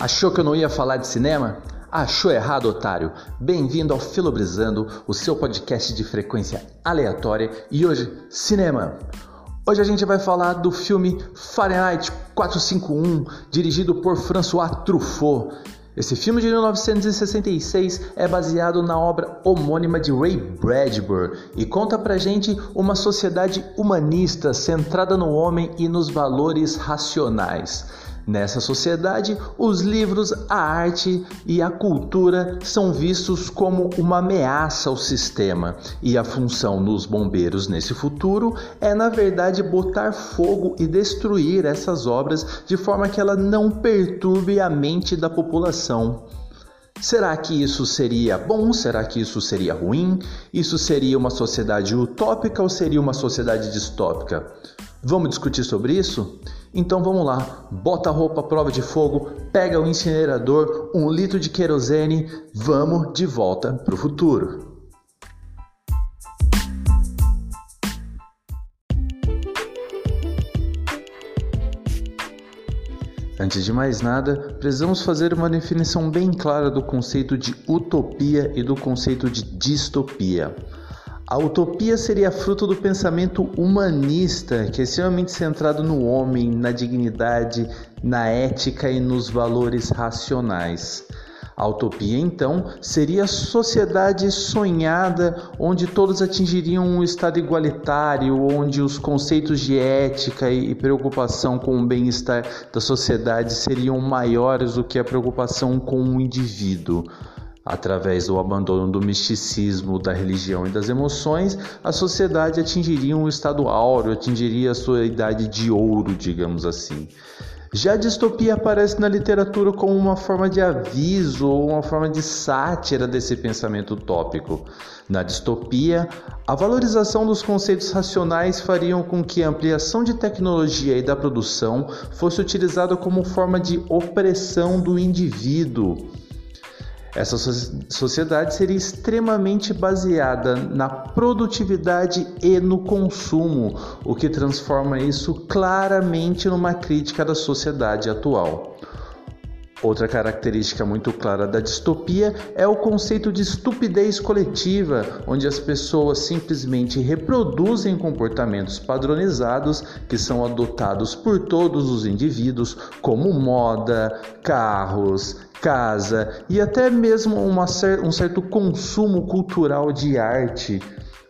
Achou que eu não ia falar de cinema? Achou errado, otário? Bem-vindo ao Filobrizando, o seu podcast de frequência aleatória e hoje, cinema. Hoje a gente vai falar do filme Fahrenheit 451, dirigido por François Truffaut. Esse filme de 1966 é baseado na obra homônima de Ray Bradbury e conta pra gente uma sociedade humanista centrada no homem e nos valores racionais. Nessa sociedade, os livros, a arte e a cultura são vistos como uma ameaça ao sistema, e a função dos bombeiros nesse futuro é, na verdade, botar fogo e destruir essas obras de forma que ela não perturbe a mente da população. Será que isso seria bom? Será que isso seria ruim? Isso seria uma sociedade utópica ou seria uma sociedade distópica? Vamos discutir sobre isso? Então vamos lá, bota a roupa prova de fogo, pega o incinerador, um litro de querosene, vamos de volta para o futuro. Antes de mais nada, precisamos fazer uma definição bem clara do conceito de utopia e do conceito de distopia. A utopia seria fruto do pensamento humanista, que é extremamente centrado no homem, na dignidade, na ética e nos valores racionais. A utopia, então, seria a sociedade sonhada onde todos atingiriam um estado igualitário, onde os conceitos de ética e preocupação com o bem-estar da sociedade seriam maiores do que a preocupação com o indivíduo. Através do abandono do misticismo, da religião e das emoções, a sociedade atingiria um estado áureo, atingiria a sua idade de ouro, digamos assim. Já a distopia aparece na literatura como uma forma de aviso ou uma forma de sátira desse pensamento utópico. Na distopia, a valorização dos conceitos racionais fariam com que a ampliação de tecnologia e da produção fosse utilizada como forma de opressão do indivíduo essa sociedade seria extremamente baseada na produtividade e no consumo, o que transforma isso claramente numa crítica da sociedade atual. Outra característica muito clara da distopia é o conceito de estupidez coletiva, onde as pessoas simplesmente reproduzem comportamentos padronizados que são adotados por todos os indivíduos, como moda, carros, casa e até mesmo uma, um certo consumo cultural de arte,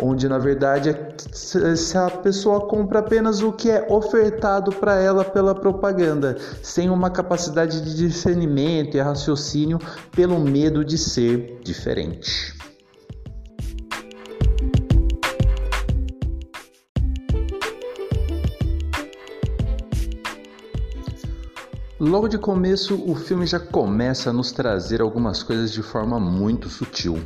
onde na verdade é se a pessoa compra apenas o que é ofertado para ela pela propaganda, sem uma capacidade de discernimento e raciocínio pelo medo de ser diferente. Logo de começo, o filme já começa a nos trazer algumas coisas de forma muito sutil.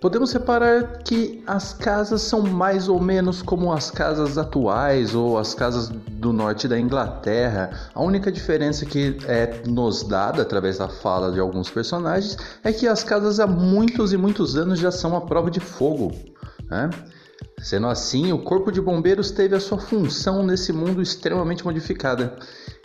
Podemos reparar que as casas são mais ou menos como as casas atuais ou as casas do norte da Inglaterra. A única diferença que é nos dada através da fala de alguns personagens é que as casas há muitos e muitos anos já são a prova de fogo. Né? Sendo assim, o Corpo de Bombeiros teve a sua função nesse mundo extremamente modificada.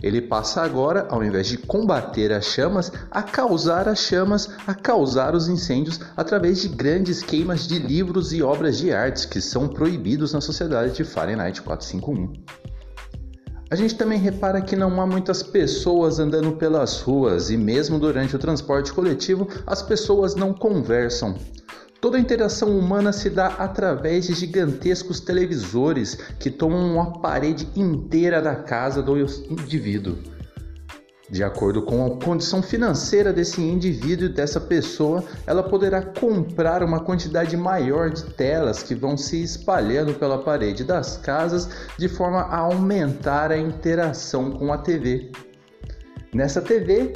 Ele passa agora, ao invés de combater as chamas, a causar as chamas, a causar os incêndios através de grandes queimas de livros e obras de artes que são proibidos na sociedade de Fahrenheit 451. A gente também repara que não há muitas pessoas andando pelas ruas e, mesmo durante o transporte coletivo, as pessoas não conversam. Toda a interação humana se dá através de gigantescos televisores que tomam uma parede inteira da casa do indivíduo. De acordo com a condição financeira desse indivíduo e dessa pessoa, ela poderá comprar uma quantidade maior de telas que vão se espalhando pela parede das casas de forma a aumentar a interação com a TV. Nessa TV,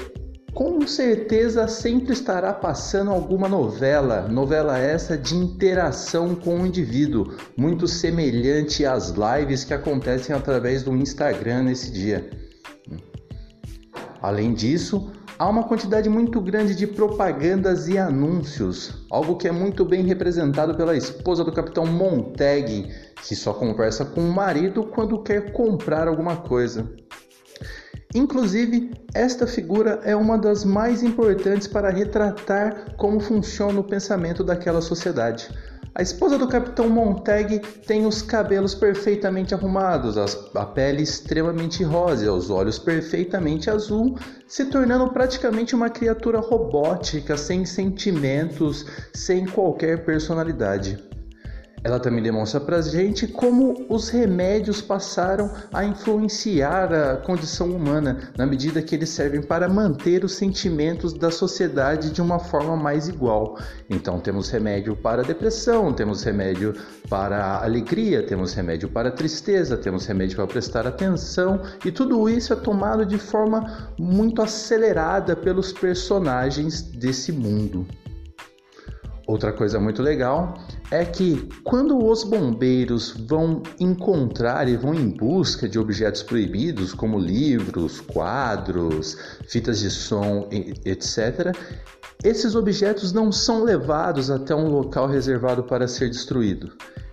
com certeza sempre estará passando alguma novela, novela essa de interação com o indivíduo, muito semelhante às lives que acontecem através do Instagram nesse dia. Além disso, há uma quantidade muito grande de propagandas e anúncios, algo que é muito bem representado pela esposa do capitão Montag, que só conversa com o marido quando quer comprar alguma coisa. Inclusive, esta figura é uma das mais importantes para retratar como funciona o pensamento daquela sociedade. A esposa do capitão Montag tem os cabelos perfeitamente arrumados, a pele extremamente rosa, os olhos perfeitamente azul, se tornando praticamente uma criatura robótica, sem sentimentos, sem qualquer personalidade. Ela também demonstra para a gente como os remédios passaram a influenciar a condição humana, na medida que eles servem para manter os sentimentos da sociedade de uma forma mais igual. Então, temos remédio para depressão, temos remédio para alegria, temos remédio para tristeza, temos remédio para prestar atenção, e tudo isso é tomado de forma muito acelerada pelos personagens desse mundo. Outra coisa muito legal é que quando os bombeiros vão encontrar e vão em busca de objetos proibidos, como livros, quadros, fitas de som, etc., esses objetos não são levados até um local reservado para ser destruído.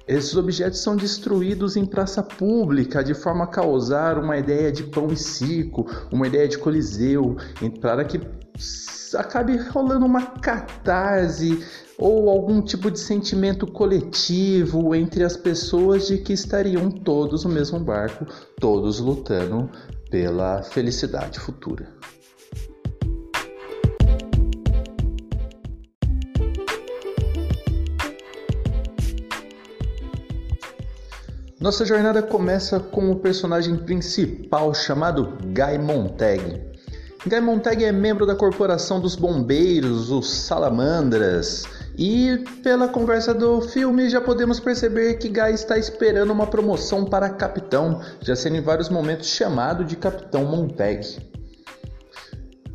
Esses objetos são destruídos em praça pública de forma a causar uma ideia de pão e circo, uma ideia de coliseu, para que acabe rolando uma catarse ou algum tipo de sentimento coletivo entre as pessoas de que estariam todos no mesmo barco, todos lutando pela felicidade futura. Nossa jornada começa com o personagem principal chamado Guy Montag. Guy Montag é membro da corporação dos bombeiros, os salamandras, e pela conversa do filme já podemos perceber que Guy está esperando uma promoção para capitão, já sendo em vários momentos chamado de Capitão Montag.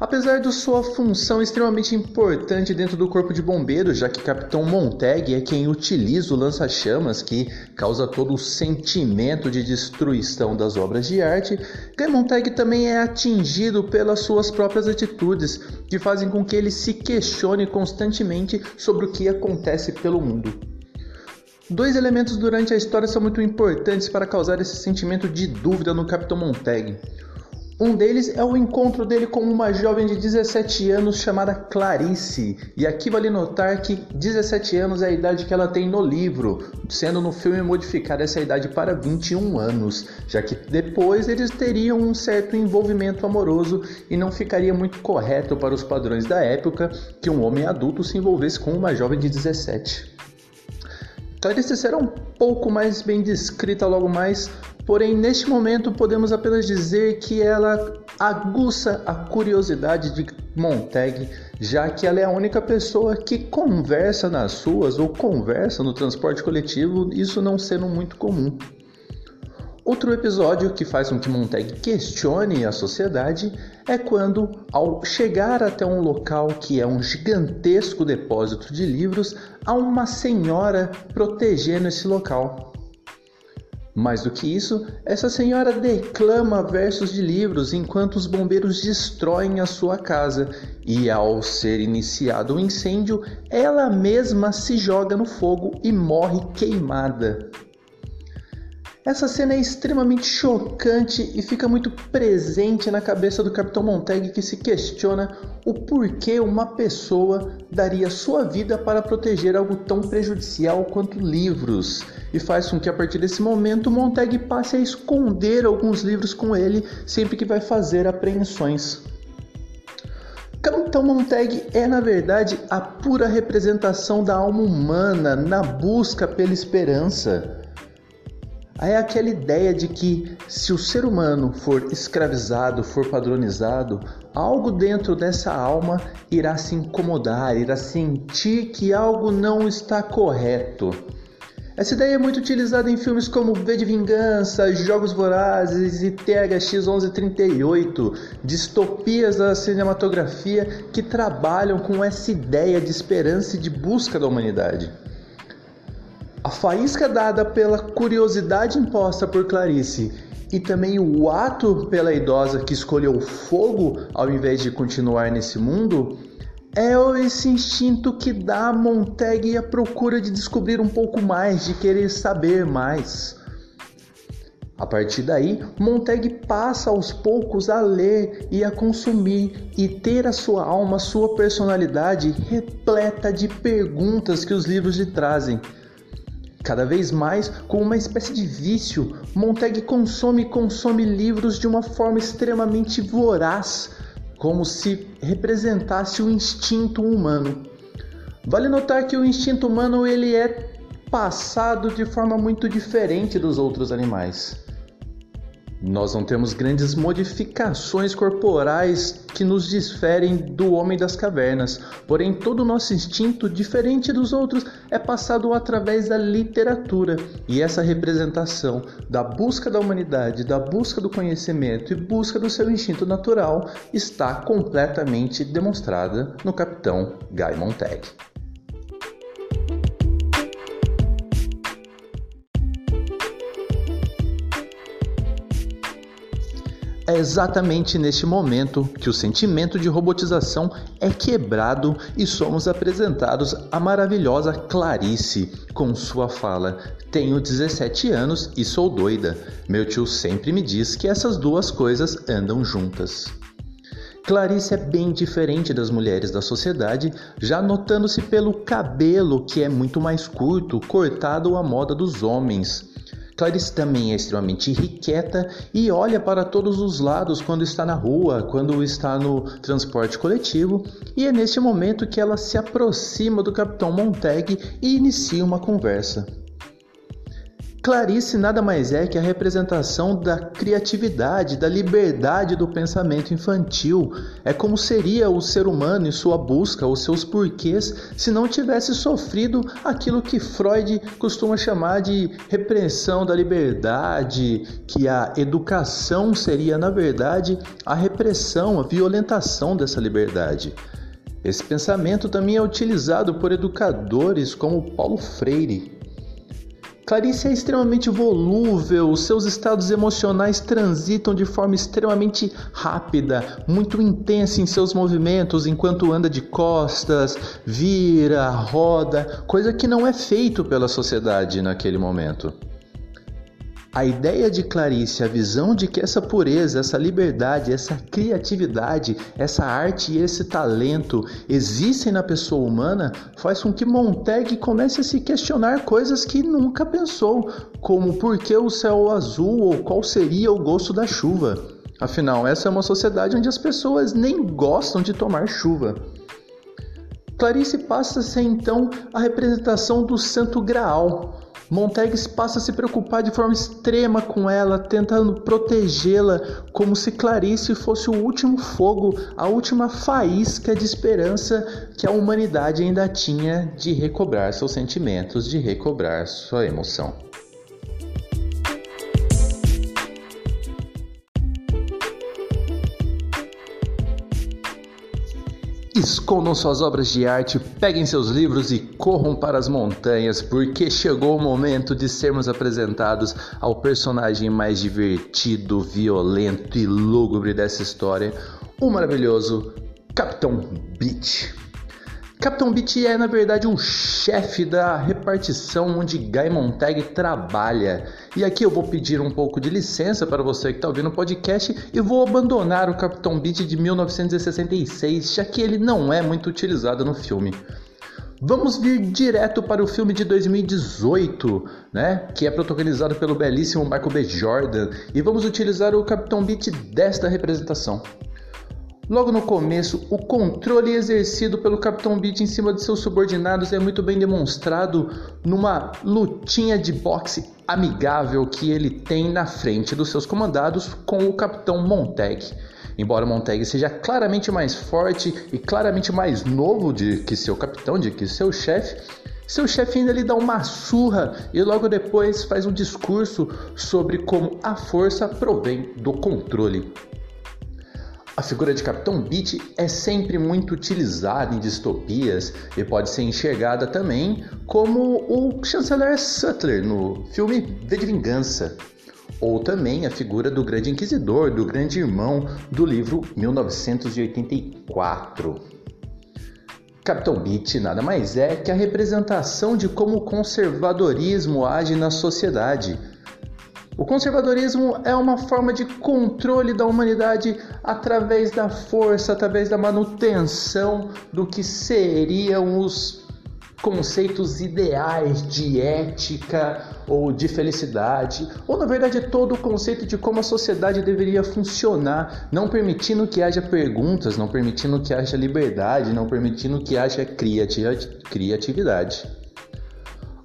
Apesar de sua função extremamente importante dentro do corpo de bombeiros, já que Capitão Montag é quem utiliza o lança-chamas que causa todo o sentimento de destruição das obras de arte, Guy Montag também é atingido pelas suas próprias atitudes, que fazem com que ele se questione constantemente sobre o que acontece pelo mundo. Dois elementos durante a história são muito importantes para causar esse sentimento de dúvida no Capitão Montag. Um deles é o encontro dele com uma jovem de 17 anos chamada Clarice. E aqui vale notar que 17 anos é a idade que ela tem no livro, sendo no filme modificada essa idade para 21 anos, já que depois eles teriam um certo envolvimento amoroso e não ficaria muito correto para os padrões da época que um homem adulto se envolvesse com uma jovem de 17. Clarice será um pouco mais bem descrita logo mais Porém, neste momento, podemos apenas dizer que ela aguça a curiosidade de Montag, já que ela é a única pessoa que conversa nas ruas ou conversa no transporte coletivo, isso não sendo muito comum. Outro episódio que faz com que Montag questione a sociedade é quando, ao chegar até um local que é um gigantesco depósito de livros, há uma senhora protegendo esse local. Mais do que isso, essa senhora declama versos de livros enquanto os bombeiros destroem a sua casa, e ao ser iniciado o um incêndio, ela mesma se joga no fogo e morre queimada. Essa cena é extremamente chocante e fica muito presente na cabeça do Capitão Montag que se questiona o porquê uma pessoa daria sua vida para proteger algo tão prejudicial quanto livros e faz com que a partir desse momento Montag passe a esconder alguns livros com ele sempre que vai fazer apreensões. Capitão Montag é, na verdade, a pura representação da alma humana na busca pela esperança é aquela ideia de que se o ser humano for escravizado, for padronizado, algo dentro dessa alma irá se incomodar, irá sentir que algo não está correto. Essa ideia é muito utilizada em filmes como V de Vingança, Jogos Vorazes e THX 1138, distopias da cinematografia que trabalham com essa ideia de esperança e de busca da humanidade. A faísca dada pela curiosidade imposta por Clarice e também o ato pela idosa que escolheu o fogo ao invés de continuar nesse mundo é esse instinto que dá a Montag a procura de descobrir um pouco mais, de querer saber mais. A partir daí, Montag passa aos poucos a ler e a consumir e ter a sua alma, sua personalidade repleta de perguntas que os livros lhe trazem. Cada vez mais, com uma espécie de vício, Montag consome e consome livros de uma forma extremamente voraz, como se representasse o instinto humano. Vale notar que o instinto humano ele é passado de forma muito diferente dos outros animais. Nós não temos grandes modificações corporais que nos diferem do homem das cavernas, porém todo o nosso instinto, diferente dos outros, é passado através da literatura. E essa representação da busca da humanidade, da busca do conhecimento e busca do seu instinto natural está completamente demonstrada no capitão Guy Montag. É exatamente neste momento que o sentimento de robotização é quebrado e somos apresentados à maravilhosa Clarice com sua fala: Tenho 17 anos e sou doida. Meu tio sempre me diz que essas duas coisas andam juntas. Clarice é bem diferente das mulheres da sociedade, já notando-se pelo cabelo que é muito mais curto, cortado à moda dos homens. Clarice também é extremamente irrequieta e olha para todos os lados quando está na rua, quando está no transporte coletivo, e é neste momento que ela se aproxima do Capitão Montag e inicia uma conversa. Clarice nada mais é que a representação da criatividade, da liberdade do pensamento infantil. É como seria o ser humano em sua busca, os seus porquês, se não tivesse sofrido aquilo que Freud costuma chamar de repressão da liberdade, que a educação seria, na verdade, a repressão, a violentação dessa liberdade. Esse pensamento também é utilizado por educadores como Paulo Freire, Clarice é extremamente volúvel, seus estados emocionais transitam de forma extremamente rápida, muito intensa em seus movimentos enquanto anda de costas, vira, roda, coisa que não é feito pela sociedade naquele momento. A ideia de Clarice, a visão de que essa pureza, essa liberdade, essa criatividade, essa arte e esse talento existem na pessoa humana, faz com que Montag comece a se questionar coisas que nunca pensou, como por que o céu azul ou qual seria o gosto da chuva. Afinal, essa é uma sociedade onde as pessoas nem gostam de tomar chuva. Clarice passa a ser então a representação do Santo Graal, Montagues passa a se preocupar de forma extrema com ela, tentando protegê-la, como se Clarice fosse o último fogo, a última faísca de esperança que a humanidade ainda tinha de recobrar seus sentimentos, de recobrar sua emoção. Escondam suas obras de arte, peguem seus livros e corram para as montanhas, porque chegou o momento de sermos apresentados ao personagem mais divertido, violento e lúgubre dessa história, o maravilhoso Capitão Beach. Capitão Beat é, na verdade, um chefe da repartição onde Guy Montag trabalha. E aqui eu vou pedir um pouco de licença para você que está ouvindo o podcast e vou abandonar o Capitão Beat de 1966, já que ele não é muito utilizado no filme. Vamos vir direto para o filme de 2018, né? Que é protagonizado pelo belíssimo Michael B. Jordan, e vamos utilizar o Capitão Beat desta representação. Logo no começo, o controle exercido pelo Capitão Beat em cima de seus subordinados é muito bem demonstrado numa lutinha de boxe amigável que ele tem na frente dos seus comandados com o Capitão Montag. Embora Montag seja claramente mais forte e claramente mais novo de que seu capitão, de que seu chefe, seu chefe ainda lhe dá uma surra e logo depois faz um discurso sobre como a força provém do controle. A figura de Capitão Beat é sempre muito utilizada em distopias e pode ser enxergada também como o chanceler Sutler no filme V de Vingança, ou também a figura do Grande Inquisidor, do Grande Irmão do livro 1984. Capitão Beat nada mais é que a representação de como o conservadorismo age na sociedade O conservadorismo é uma forma de controle da humanidade através da força, através da manutenção do que seriam os conceitos ideais de ética ou de felicidade, ou na verdade todo o conceito de como a sociedade deveria funcionar, não permitindo que haja perguntas, não permitindo que haja liberdade, não permitindo que haja criatividade.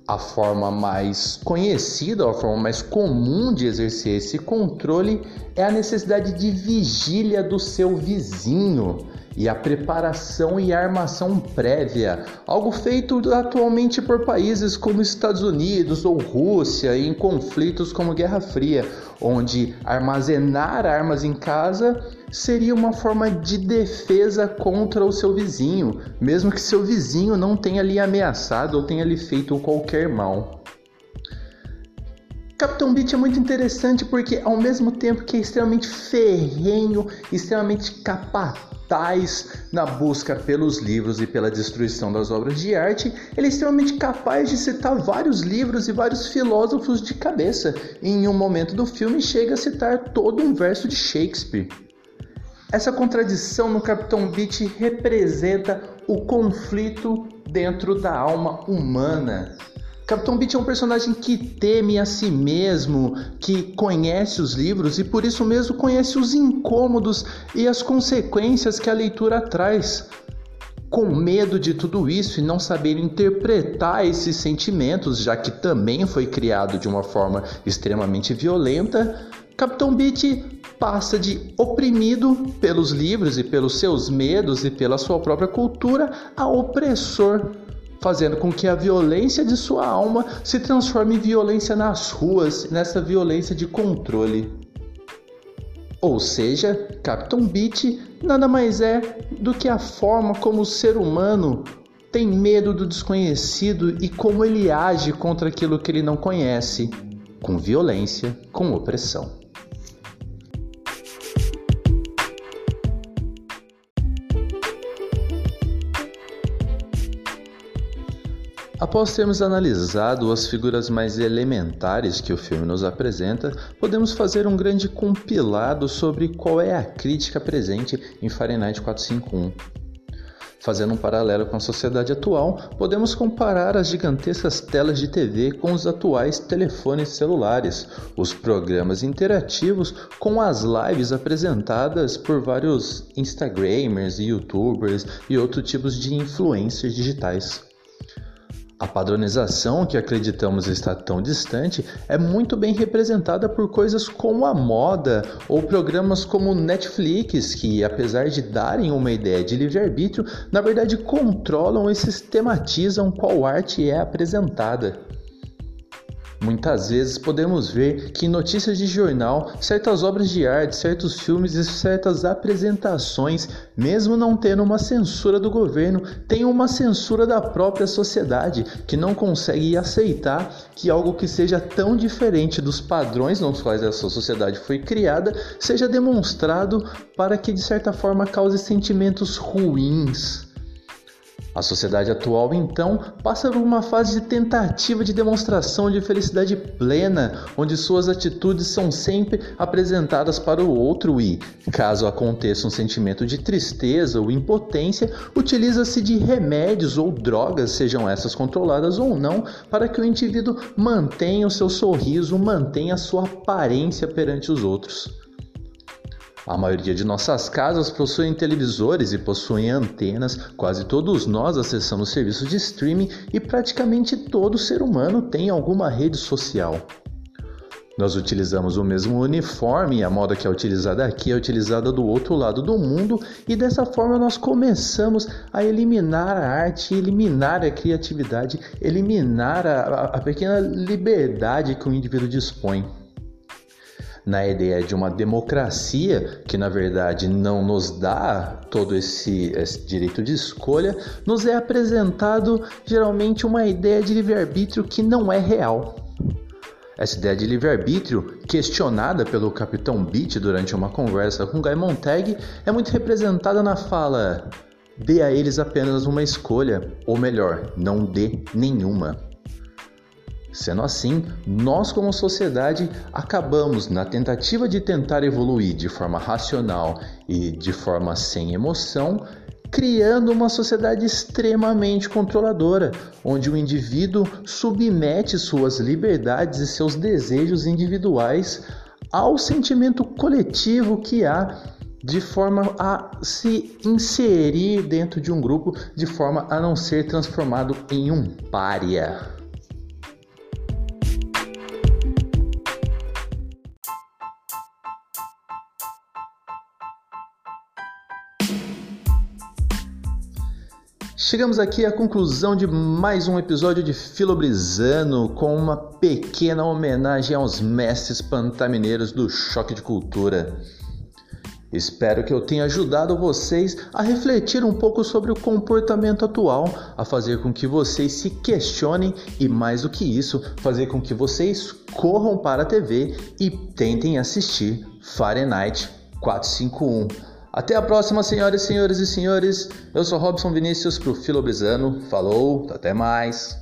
A forma mais conhecida, a forma mais comum de exercer esse controle é a necessidade de vigília do seu vizinho e a preparação e armação prévia, algo feito atualmente por países como Estados Unidos ou Rússia em conflitos como Guerra Fria, onde armazenar armas em casa seria uma forma de defesa contra o seu vizinho, mesmo que seu vizinho não tenha lhe ameaçado ou tenha lhe feito qualquer mal. Capitão Beat é muito interessante porque, ao mesmo tempo que é extremamente ferrenho, extremamente capaz na busca pelos livros e pela destruição das obras de arte, ele é extremamente capaz de citar vários livros e vários filósofos de cabeça. E em um momento do filme, chega a citar todo um verso de Shakespeare. Essa contradição no Capitão Beat representa o conflito dentro da alma humana. Capitão Beat é um personagem que teme a si mesmo, que conhece os livros e por isso mesmo conhece os incômodos e as consequências que a leitura traz. Com medo de tudo isso e não saber interpretar esses sentimentos, já que também foi criado de uma forma extremamente violenta, Capitão Beat passa de oprimido pelos livros e pelos seus medos e pela sua própria cultura a opressor, fazendo com que a violência de sua alma se transforme em violência nas ruas, nessa violência de controle. Ou seja, Capitão Beat nada mais é do que a forma como o ser humano tem medo do desconhecido e como ele age contra aquilo que ele não conhece, com violência, com opressão. Após termos analisado as figuras mais elementares que o filme nos apresenta, podemos fazer um grande compilado sobre qual é a crítica presente em Fahrenheit 451. Fazendo um paralelo com a sociedade atual, podemos comparar as gigantescas telas de TV com os atuais telefones celulares, os programas interativos com as lives apresentadas por vários Instagramers, YouTubers e outros tipos de influencers digitais. A padronização que acreditamos estar tão distante é muito bem representada por coisas como a moda ou programas como Netflix, que, apesar de darem uma ideia de livre-arbítrio, na verdade controlam e sistematizam qual arte é apresentada. Muitas vezes podemos ver que em notícias de jornal, certas obras de arte, certos filmes e certas apresentações, mesmo não tendo uma censura do governo, têm uma censura da própria sociedade, que não consegue aceitar que algo que seja tão diferente dos padrões nos quais essa sociedade foi criada seja demonstrado para que de certa forma cause sentimentos ruins a sociedade atual, então, passa por uma fase de tentativa de demonstração de felicidade plena, onde suas atitudes são sempre apresentadas para o outro e, caso aconteça um sentimento de tristeza ou impotência, utiliza-se de remédios ou drogas, sejam essas controladas ou não, para que o indivíduo mantenha o seu sorriso, mantenha a sua aparência perante os outros. A maioria de nossas casas possuem televisores e possuem antenas, quase todos nós acessamos serviços de streaming e praticamente todo ser humano tem alguma rede social. Nós utilizamos o mesmo uniforme e a moda que é utilizada aqui é utilizada do outro lado do mundo, e dessa forma nós começamos a eliminar a arte, eliminar a criatividade, eliminar a, a pequena liberdade que o indivíduo dispõe na ideia de uma democracia, que na verdade não nos dá todo esse, esse direito de escolha, nos é apresentado geralmente uma ideia de livre-arbítrio que não é real. Essa ideia de livre-arbítrio, questionada pelo Capitão Beat durante uma conversa com Guy Montag, é muito representada na fala: dê a eles apenas uma escolha, ou melhor, não dê nenhuma. Sendo assim, nós como sociedade acabamos na tentativa de tentar evoluir de forma racional e de forma sem emoção, criando uma sociedade extremamente controladora, onde o indivíduo submete suas liberdades e seus desejos individuais ao sentimento coletivo que há de forma a se inserir dentro de um grupo, de forma a não ser transformado em um pária. Chegamos aqui à conclusão de mais um episódio de Filobrizano com uma pequena homenagem aos mestres pantamineiros do Choque de Cultura. Espero que eu tenha ajudado vocês a refletir um pouco sobre o comportamento atual, a fazer com que vocês se questionem e, mais do que isso, fazer com que vocês corram para a TV e tentem assistir Fahrenheit 451. Até a próxima, senhoras, senhores e senhores. Eu sou Robson Vinícius para o Filobrizano. Falou, até mais.